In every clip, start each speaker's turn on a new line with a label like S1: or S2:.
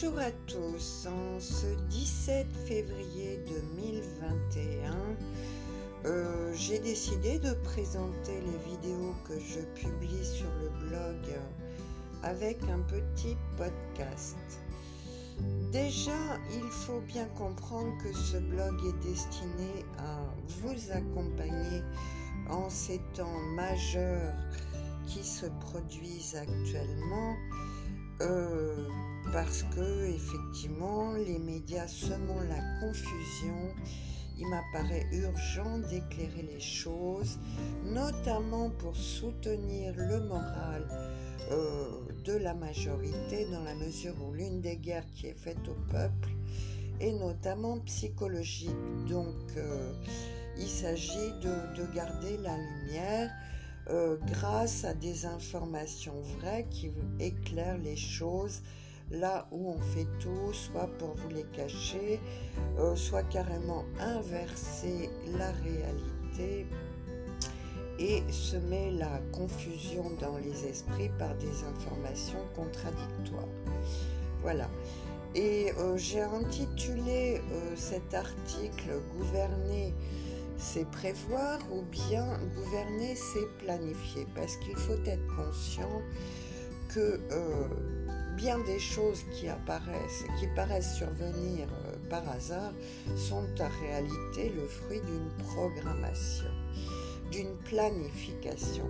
S1: Bonjour à tous, en ce 17 février 2021, euh, j'ai décidé de présenter les vidéos que je publie sur le blog avec un petit podcast. Déjà, il faut bien comprendre que ce blog est destiné à vous accompagner en ces temps majeurs qui se produisent actuellement. Euh, parce que effectivement les médias semant la confusion, il m'apparaît urgent d'éclairer les choses, notamment pour soutenir le moral euh, de la majorité dans la mesure où l'une des guerres qui est faite au peuple est notamment psychologique. Donc euh, il s'agit de, garder la lumière. Euh, grâce à des informations vraies qui éclairent les choses là où on fait tout, soit pour vous les cacher, euh, soit carrément inverser la réalité et semer la confusion dans les esprits par des informations contradictoires. Voilà. Et euh, j'ai intitulé euh, cet article Gouverner, c'est prévoir ou bien gouverner, c'est planifier. Parce qu'il faut être conscient que bien des choses qui apparaissent, qui paraissent survenir euh, par hasard, sont en réalité le fruit d'une programmation, d'une planification.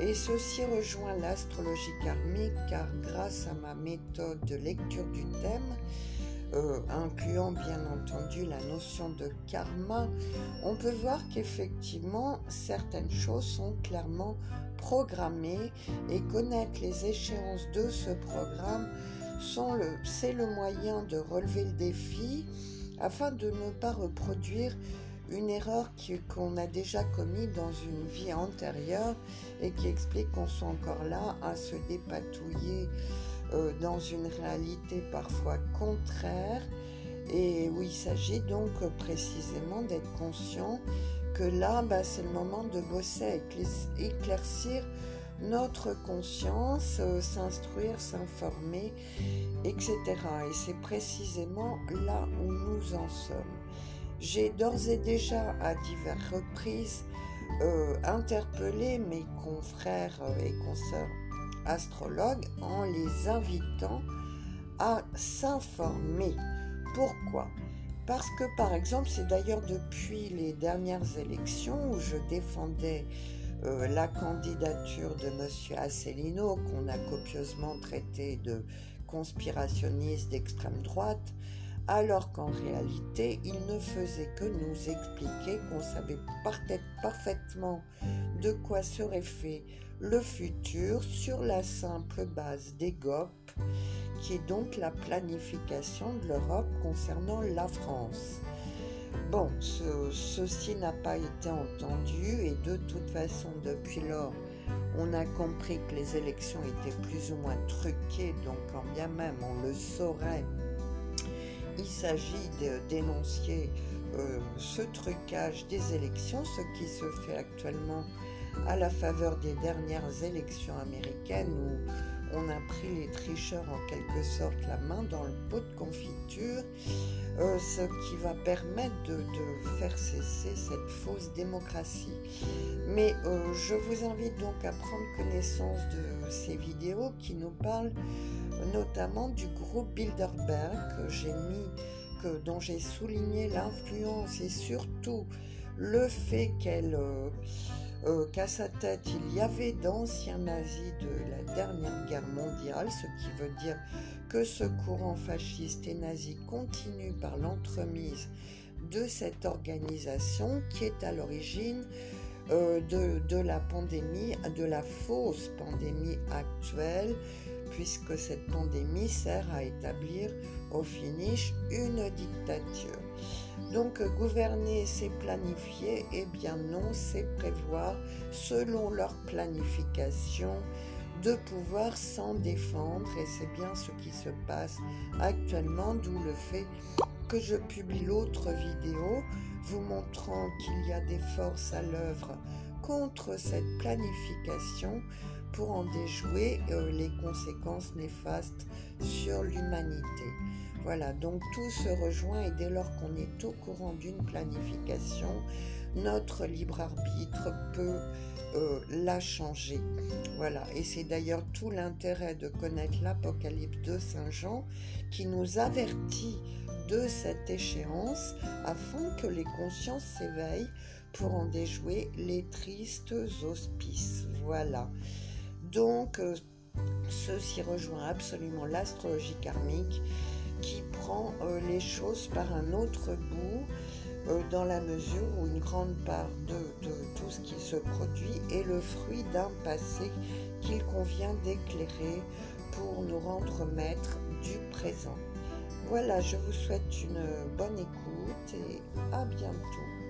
S1: Et ceci rejoint l'astrologie karmique car grâce à ma méthode de lecture du thème, euh, incluant bien entendu la notion de karma, on peut voir qu'effectivement certaines choses sont clairement programmées et connaître les échéances de ce programme c'est le moyen de relever le défi afin de ne pas reproduire une erreur qu'on a déjà commise dans une vie antérieure et qui explique qu'on soit encore là à se dépatouiller euh, dans une réalité parfois contraire et où il s'agit donc précisément d'être conscient que là, bah, c'est le moment de bosser, éclaircir notre conscience, euh, s'instruire, s'informer, etc. Et c'est précisément là où nous en sommes. J'ai d'ores et déjà à diverses reprises euh, interpellé mes confrères et consoeurs astrologues en les invitant à s'informer. Pourquoi? Parce que par exemple, c'est d'ailleurs depuis les dernières élections où je défendais euh, la candidature de M. Asselineau, qu'on a copieusement traité de conspirationniste d'extrême droite, alors qu'en réalité, il ne faisait que nous expliquer qu'on savait parfaitement de quoi serait fait le futur sur la simple base des GOP, qui est donc la planification de l'Europe concernant la France. Bon, ceci n'a pas été entendu et de toute façon, depuis lors, on a compris que les élections étaient plus ou moins truquées, donc quand bien même on le saurait, il s'agit de dénoncer euh, ce trucage des élections, ce qui se fait actuellement à la faveur des dernières élections américaines où on a pris les tricheurs en quelque sorte la main dans le pot de confiture, euh, ce qui va permettre de, faire cesser cette fausse démocratie. Mais euh, je vous invite donc à prendre connaissance de ces vidéos qui nous parlent notamment du groupe Bilderberg que j'ai mis, dont j'ai souligné l'influence et surtout le fait qu'elle... Euh, euh, qu'à sa tête il y avait d'anciens nazis de la dernière guerre mondiale, ce qui veut dire que ce courant fasciste et nazi continue par l'entremise de cette organisation qui est à l'origine euh, de, la pandémie, de la fausse pandémie actuelle, puisque cette pandémie sert à établir au finish une dictature. Donc gouverner, c'est planifier, et eh bien non, c'est prévoir, selon leur planification, de pouvoir s'en défendre, et c'est bien ce qui se passe actuellement, d'où le fait que je publie l'autre vidéo vous montrant qu'il y a des forces à l'œuvre contre cette planification pour en déjouer euh, les conséquences néfastes sur l'humanité. Voilà, donc tout se rejoint et dès lors qu'on est au courant d'une planification, notre libre arbitre peut euh, la changer. Voilà, et c'est d'ailleurs tout l'intérêt de connaître l'Apocalypse de Saint Jean qui nous avertit de cette échéance afin que les consciences s'éveillent pour en déjouer les tristes auspices. Voilà. Donc, euh, ceci rejoint absolument l'astrologie karmique qui prend euh, les choses par un autre bout euh, dans la mesure où une grande part de, de, tout ce qui se produit est le fruit d'un passé qu'il convient d'éclairer pour nous rendre maîtres du présent. Voilà, je vous souhaite une bonne écoute et à bientôt.